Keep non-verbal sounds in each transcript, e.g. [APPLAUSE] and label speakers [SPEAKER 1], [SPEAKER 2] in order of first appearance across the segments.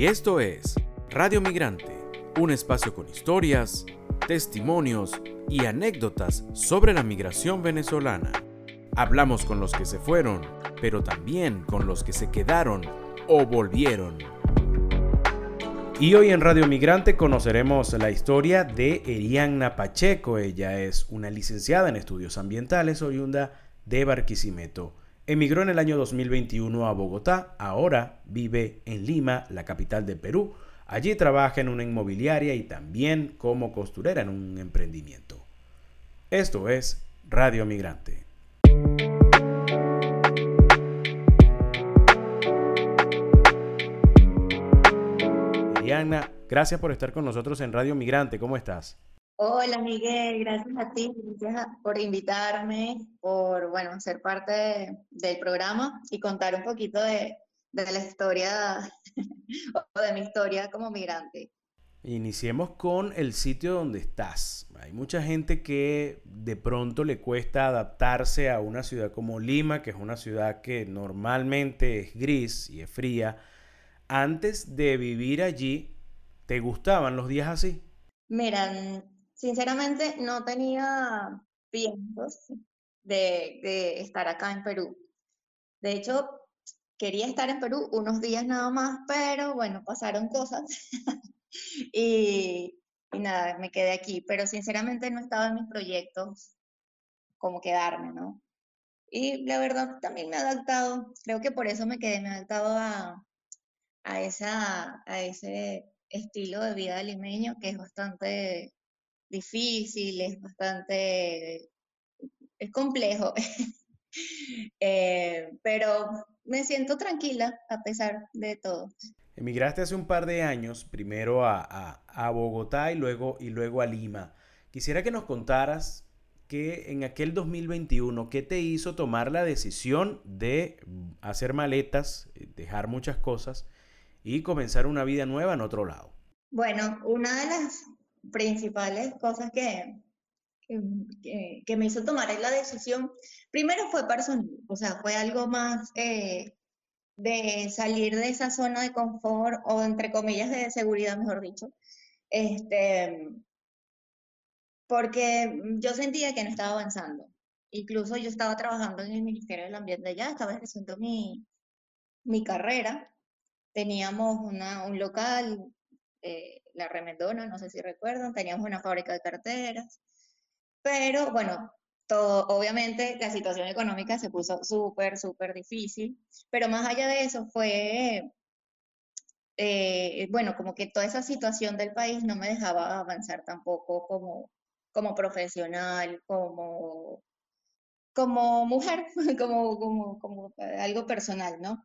[SPEAKER 1] Y esto es Radio Migrante, un espacio con historias, testimonios y anécdotas sobre la migración venezolana. Hablamos con los que se fueron, pero también con los que se quedaron o volvieron. Y hoy en Radio Migrante conoceremos la historia de Erianna Pacheco. Ella es una licenciada en estudios ambientales oriunda de Barquisimeto. Emigró en el año 2021 a Bogotá, ahora vive en Lima, la capital de Perú. Allí trabaja en una inmobiliaria y también como costurera en un emprendimiento. Esto es Radio Migrante. Diana, gracias por estar con nosotros en Radio Migrante. ¿Cómo estás?
[SPEAKER 2] Hola Miguel, gracias a ti, gracias por invitarme, por bueno, ser parte del programa y contar un poquito de, de la historia [LAUGHS] o de mi historia como migrante.
[SPEAKER 1] Iniciemos con el sitio donde estás. Hay mucha gente que de pronto le cuesta adaptarse a una ciudad como Lima, que es una ciudad que normalmente es gris y es fría antes de vivir allí, ¿te gustaban los días así?
[SPEAKER 2] Mira, sinceramente no tenía piensos de, estar acá en Perú. De hecho, quería estar en Perú unos días nada más, pero bueno, pasaron cosas [LAUGHS] y, y, nada, me quedé aquí. Pero sinceramente no estaba en mis proyectos como quedarme, ¿no? Y la verdad también me he adaptado, creo que por eso me quedé, me he adaptado a, ese estilo de vida limeño que es bastante difícil, es bastante, es complejo, [LAUGHS] eh, pero me siento tranquila a pesar de todo.
[SPEAKER 1] Emigraste hace un par de años, primero a, a, a Bogotá y luego, y luego a Lima. Quisiera que nos contaras que en aquel 2021, ¿qué te hizo tomar la decisión de hacer maletas, dejar muchas cosas y comenzar una vida nueva en otro lado?
[SPEAKER 2] Bueno, una de las principales cosas que, que, me hizo tomar la decisión, primero fue personal, o sea, fue algo más eh, de salir de esa zona de confort o entre comillas de seguridad, mejor dicho, este, porque yo sentía que no estaba avanzando. Incluso yo estaba trabajando en el Ministerio del Ambiente ya, estaba ejerciendo mi, mi carrera teníamos una, un local, eh, La Remendona, no sé si recuerdan, teníamos una fábrica de carteras, pero bueno, todo, obviamente la situación económica se puso súper, súper difícil, pero más allá de eso fue, eh, bueno, como que toda esa situación del país no me dejaba avanzar tampoco como, como profesional, como, como mujer, [LAUGHS] como, como, como algo personal, ¿no?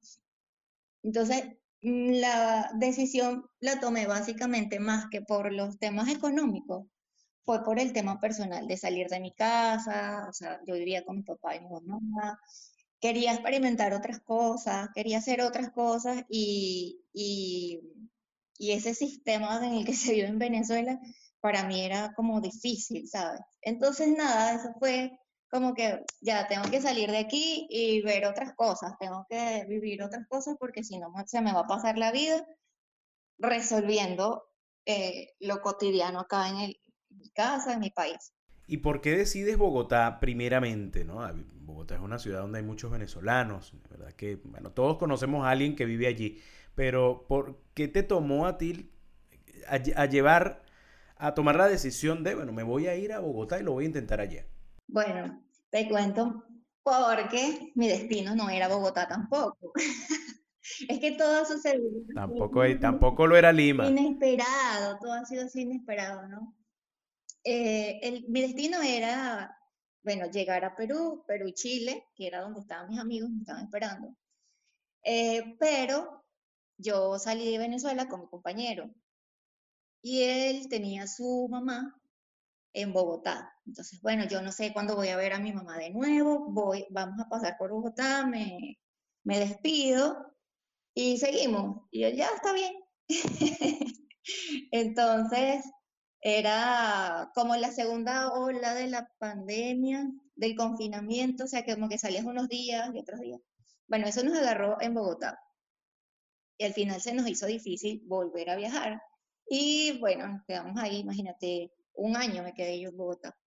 [SPEAKER 2] Entonces, la decisión la tomé básicamente más que por los temas económicos, fue por el tema personal de salir de mi casa, o sea, yo vivía con mi papá y mi mamá, quería experimentar otras cosas, quería hacer otras cosas y, y, y ese sistema en el que [LAUGHS] se vive en Venezuela para mí era como difícil, ¿sabes? Entonces, nada, eso fue como que ya tengo que salir de aquí y ver otras cosas, tengo que vivir otras cosas porque si no se me va a pasar la vida resolviendo eh, lo cotidiano acá en, el, mi casa, en mi país.
[SPEAKER 1] ¿Y por qué decides Bogotá primeramente? ¿no? Bogotá es una ciudad donde hay muchos venezolanos, ¿verdad? Que, bueno, todos conocemos a alguien que vive allí, pero ¿por qué te tomó a ti a, a llevar, a tomar la decisión de, bueno, me voy a ir a Bogotá y lo voy a intentar allá?
[SPEAKER 2] Bueno, te cuento porque mi destino no era Bogotá tampoco. [LAUGHS] es que todo ha sucedido.
[SPEAKER 1] Tampoco, tampoco lo era Lima.
[SPEAKER 2] Inesperado, todo ha sido así inesperado, ¿no? Eh, el, mi destino era, bueno, llegar a Perú, Perú y Chile, que era donde estaban mis amigos, me estaban esperando. Eh, pero yo salí de Venezuela con mi compañero y él tenía su mamá en Bogotá. Entonces, bueno, yo no sé cuándo voy a ver a mi mamá de nuevo, voy, vamos a pasar por Bogotá, me, me despido y seguimos. Y él ya está bien. [LAUGHS] Entonces, era como la segunda ola de la pandemia, del confinamiento, o sea, que como que salías unos días y otros días. Bueno, eso nos agarró en Bogotá. y al final se nos hizo difícil volver a viajar. Y bueno, quedamos ahí, imagínate, un año me quedé yo en Bogotá,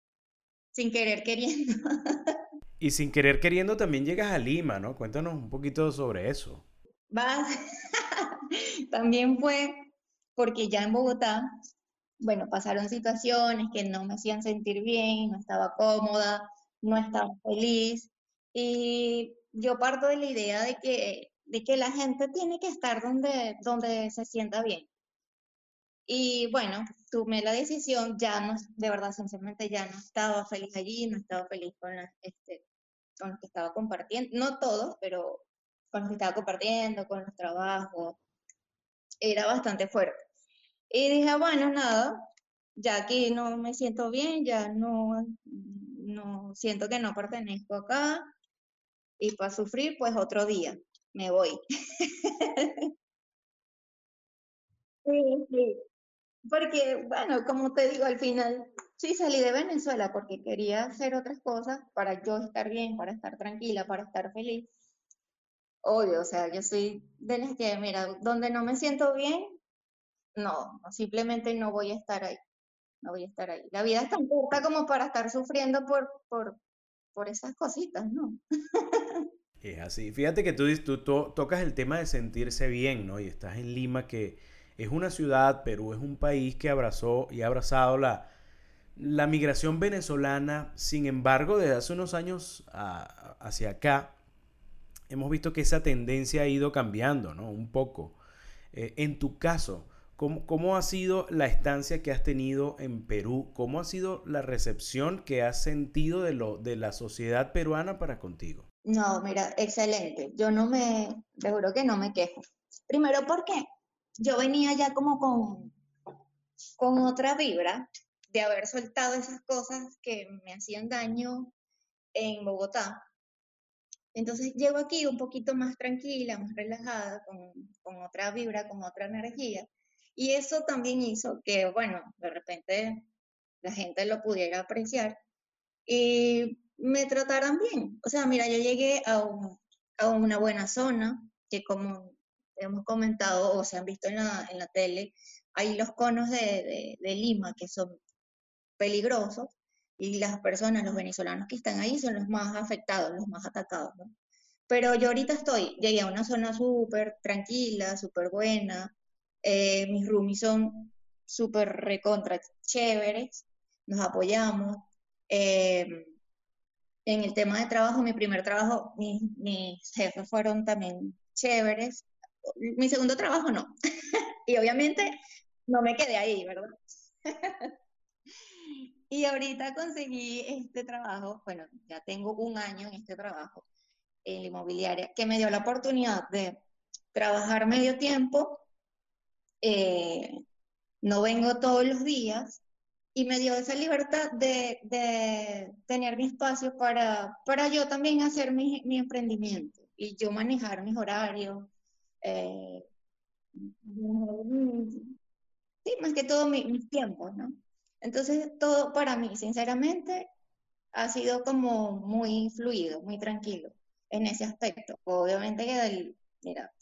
[SPEAKER 2] sin querer queriendo. [LAUGHS]
[SPEAKER 1] Y sin querer queriendo también llegas a Lima, ¿no? Cuéntanos un poquito sobre eso.
[SPEAKER 2] Vas. [LAUGHS] también fue porque ya en Bogotá, bueno, pasaron situaciones que no me hacían sentir bien, no estaba cómoda, no estaba feliz. Y yo parto de la idea de que, de que la gente tiene que estar donde, donde se sienta bien. Y bueno, tomé la decisión, ya no, de verdad, sinceramente, ya no estaba feliz allí, no estaba feliz con, este, con los que estaba compartiendo, no todos, pero con los que estaba compartiendo, con los trabajos, era bastante fuerte. Y dije, bueno, nada, ya aquí no me siento bien, ya no, no siento que no pertenezco acá, y para sufrir, pues otro día, me voy. [LAUGHS] sí, sí. Porque, bueno, como te digo, al final sí salí de Venezuela porque quería hacer otras cosas para yo estar bien, para estar tranquila, para estar feliz. Obvio, o sea, yo soy de las que, mira, donde no me siento bien, no, simplemente no voy a estar ahí. No voy a estar ahí. La vida es tan corta como para estar sufriendo por, por, por esas cositas, ¿no? [LAUGHS]
[SPEAKER 1] Es así. Fíjate que tú, tú, tú, tocas el tema de sentirse bien, ¿no? Y estás en Lima, que es una ciudad, Perú es un país que abrazó y ha abrazado la, la migración venezolana. Sin embargo, desde hace unos años hacia acá, hemos visto que esa tendencia ha ido cambiando, ¿no? Un poco. Eh, en tu caso, ¿cómo, ¿cómo, ha sido la estancia que has tenido en Perú? ¿Cómo ha sido la recepción que has sentido de, lo, de la sociedad peruana para contigo?
[SPEAKER 2] No, mira, excelente. Yo no me, seguro que no me quejo. Primero porque yo venía ya como con, con otra vibra de haber soltado esas cosas que me hacían daño en Bogotá. Entonces llego aquí un poquito más tranquila, más relajada, con, con, otra vibra, con otra energía. Y eso también hizo que, bueno, de repente la gente lo pudiera apreciar y me trataran bien. O sea, mira, yo llegué a, a una buena zona, que como hemos comentado o se han visto en la, en la tele, hay los conos de, de, Lima que son peligrosos y las personas, los venezolanos que están ahí son los más afectados, los más atacados, ¿no? Pero yo ahorita estoy, llegué a una zona súper tranquila, súper buena, eh, mis roomies son súper recontra chéveres, nos apoyamos. Eh, en el tema de trabajo, mi primer trabajo, mis, mis jefes fueron también chéveres, mi segundo trabajo no. [LAUGHS] y obviamente no me quedé ahí, ¿verdad? [LAUGHS] y ahorita conseguí este trabajo, bueno, ya tengo un año en este trabajo, en la inmobiliaria, que me dio la oportunidad de trabajar medio tiempo, eh, no vengo todos los días, y me dio esa libertad de, de tener mi espacio para, para yo también hacer mi, mi emprendimiento y yo manejar mis horarios, eh, sí, más que todo mis tiempos, ¿no? Entonces, todo para mí, sinceramente, ha sido como muy fluido, muy tranquilo en ese aspecto. Obviamente que, mira,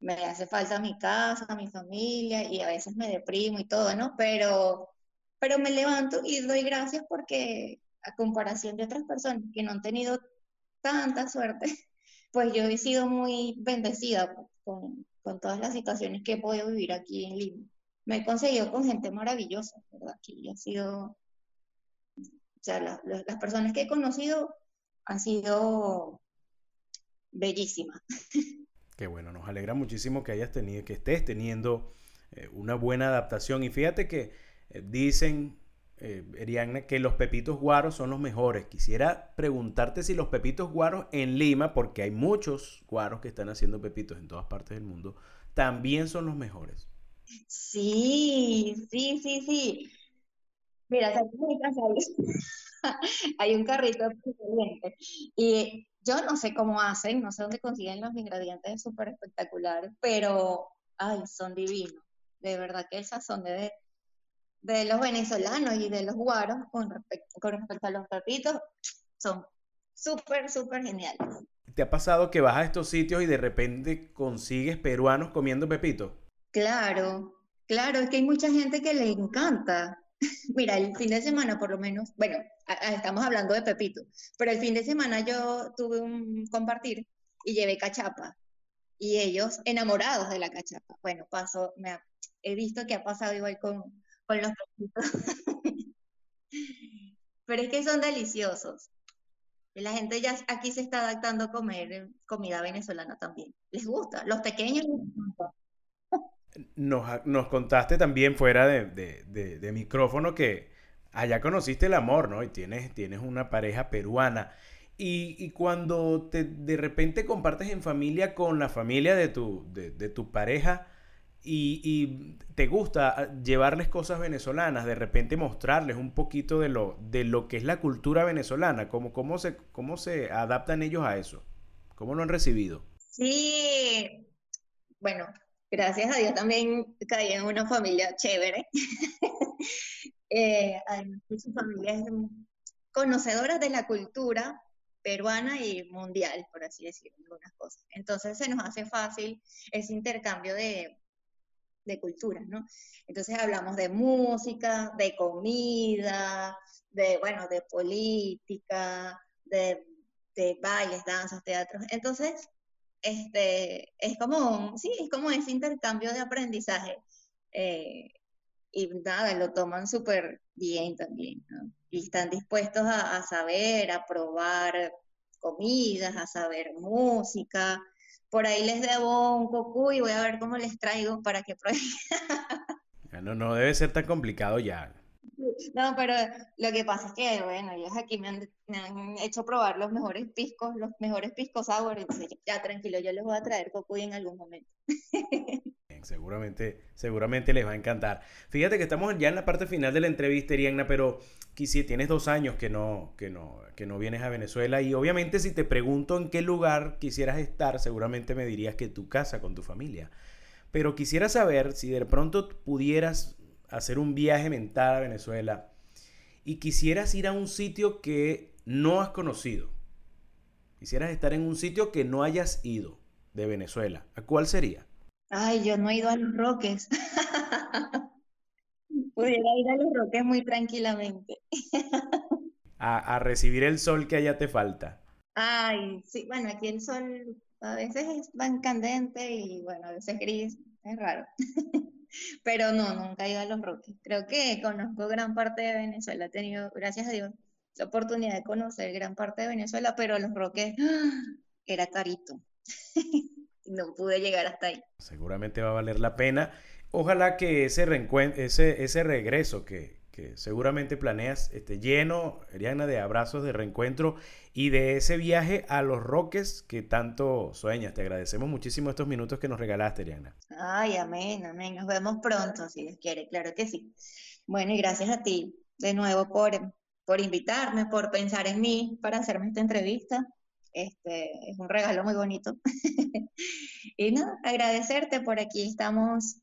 [SPEAKER 2] me hace falta mi casa, mi familia y a veces me deprimo y todo, ¿no? Pero, pero me levanto y doy gracias porque a comparación de otras personas que no han tenido tanta suerte, [LAUGHS] pues yo he sido muy bendecida con, todas las situaciones que he podido vivir aquí en Lima. Me he conseguido con gente maravillosa, ¿verdad? Aquí ha sido, o sea, las personas que he conocido han sido bellísimas. [LAUGHS]
[SPEAKER 1] Qué bueno, nos alegra muchísimo que hayas tenido, que estés teniendo eh, una buena adaptación. Y fíjate que eh, dicen eh, que los pepitos guaros son los mejores. Quisiera preguntarte si los pepitos guaros en Lima, porque hay muchos guaros que están haciendo pepitos en todas partes del mundo, también son los mejores.
[SPEAKER 2] Sí, sí, sí, sí. Mira, [LAUGHS] hay un carrito y yo no sé cómo hacen, no sé dónde consiguen los ingredientes súper espectaculares, pero ay, son divinos. De verdad que el sazón de de los venezolanos y de los guaros con respecto, con respecto a los pepitos son súper, súper geniales.
[SPEAKER 1] ¿Te ha pasado que vas a estos sitios y de repente consigues peruanos comiendo pepito?
[SPEAKER 2] Claro, claro, es que hay mucha gente que le encanta. [LAUGHS] Mira, el fin de semana por lo menos, bueno, estamos hablando de pepito, pero el fin de semana yo tuve un compartir y llevé cachapa y ellos enamorados de la cachapa. Bueno, paso, me he visto que ha pasado igual con, los [LAUGHS] pero es que son deliciosos. La gente ya aquí se está adaptando a comer comida venezolana también. Les gusta. Los pequeños
[SPEAKER 1] Nos, contaste también fuera de, micrófono que allá conociste el amor, ¿no? Y tienes, tienes una pareja peruana. Y, cuando te, de repente compartes en familia con la familia de tu, de, tu pareja, y, te gusta ah, llevarles cosas venezolanas, de repente mostrarles un poquito de lo, de lo que es la cultura venezolana, cómo, cómo, se, cómo se adaptan ellos a eso, cómo lo han recibido.
[SPEAKER 2] Sí, bueno, gracias a Dios también caí en una familia chévere. [LAUGHS] eh, su familia es conocedora de la cultura peruana y mundial, por así decirlo. Entonces se nos hace fácil ese intercambio de, de culturas, ¿no? Entonces hablamos de música, de comida, de, bueno, de política, de, de bailes, danzas, teatros. Entonces, este, es como, sí, es como ese intercambio de aprendizaje. Eh, y nada, lo toman súper bien también, ¿no? Y están dispuestos a, saber, a probar comidas, a saber música, por ahí les debo un cocu y voy a ver cómo les traigo para que prueben.
[SPEAKER 1] no, no debe ser tan complicado ya.
[SPEAKER 2] No, pero lo que pasa es que, bueno, ellos aquí me han, hecho probar los mejores piscos, los mejores piscos sour, entonces ya tranquilo, yo les voy a traer cocuy en algún momento. [LAUGHS]
[SPEAKER 1] seguramente, seguramente les va a encantar. Fíjate que estamos ya en la parte final de la entrevista, Iriana, pero quisiera, tienes dos años que no, que, no, que no vienes a Venezuela y obviamente si te pregunto en qué lugar quisieras estar, seguramente me dirías que tu casa con tu familia. Pero quisiera saber si de pronto pudieras hacer un viaje mental a Venezuela y quisieras ir a un sitio que no has conocido. Quisieras estar en un sitio que no hayas ido de Venezuela. ¿A cuál sería?
[SPEAKER 2] Ay, yo no he ido a los Roques. [LAUGHS] Pudiera ir a los Roques muy tranquilamente. [LAUGHS]
[SPEAKER 1] a, recibir el sol que allá te falta.
[SPEAKER 2] Ay, sí, bueno, aquí el sol a veces es tan candente y bueno, a veces gris, es raro. [LAUGHS] Pero no, nunca he ido a los Roques. Creo que conozco gran parte de Venezuela. He tenido, gracias a Dios, la oportunidad de conocer gran parte de Venezuela, pero los Roques era carito. No pude llegar hasta ahí.
[SPEAKER 1] Seguramente va a valer la pena. Ojalá que ese, ese, ese regreso que, que seguramente planeas esté lleno, Ariana, de abrazos, de reencuentro y de ese viaje a los Roques que tanto sueñas. Te agradecemos muchísimo estos minutos que nos regalaste, Ariana.
[SPEAKER 2] Ay, amén, amén. Nos vemos pronto, si Dios quiere, claro que sí. Bueno, y gracias a ti de nuevo por, por invitarme, por pensar en mí para hacerme esta entrevista. Este, es un regalo muy bonito. [LAUGHS] y no, agradecerte por aquí. Estamos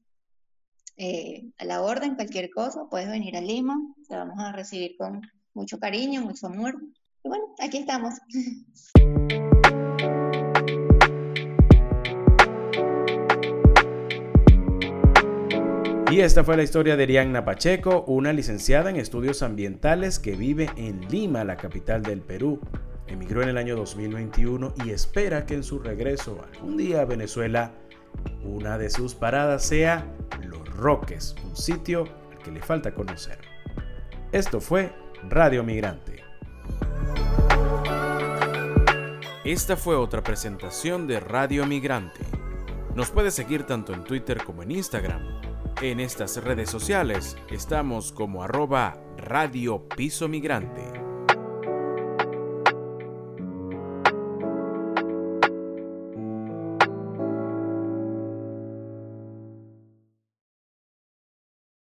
[SPEAKER 2] eh, a la orden, cualquier cosa. Puedes venir a Lima. Te vamos a recibir con mucho cariño, mucho amor. Y bueno, aquí estamos. [LAUGHS]
[SPEAKER 1] Y esta fue la historia de Arianna Pacheco, una licenciada en estudios ambientales que vive en Lima, la capital del Perú. Emigró en el año 2021 y espera que en su regreso algún día a Venezuela, una de sus paradas sea Los Roques, un sitio al que le falta conocer. Esto fue Radio Migrante. Esta fue otra presentación de Radio Migrante. Nos puede seguir tanto en Twitter como en Instagram. En estas redes sociales estamos como arroba Radio Piso Migrante.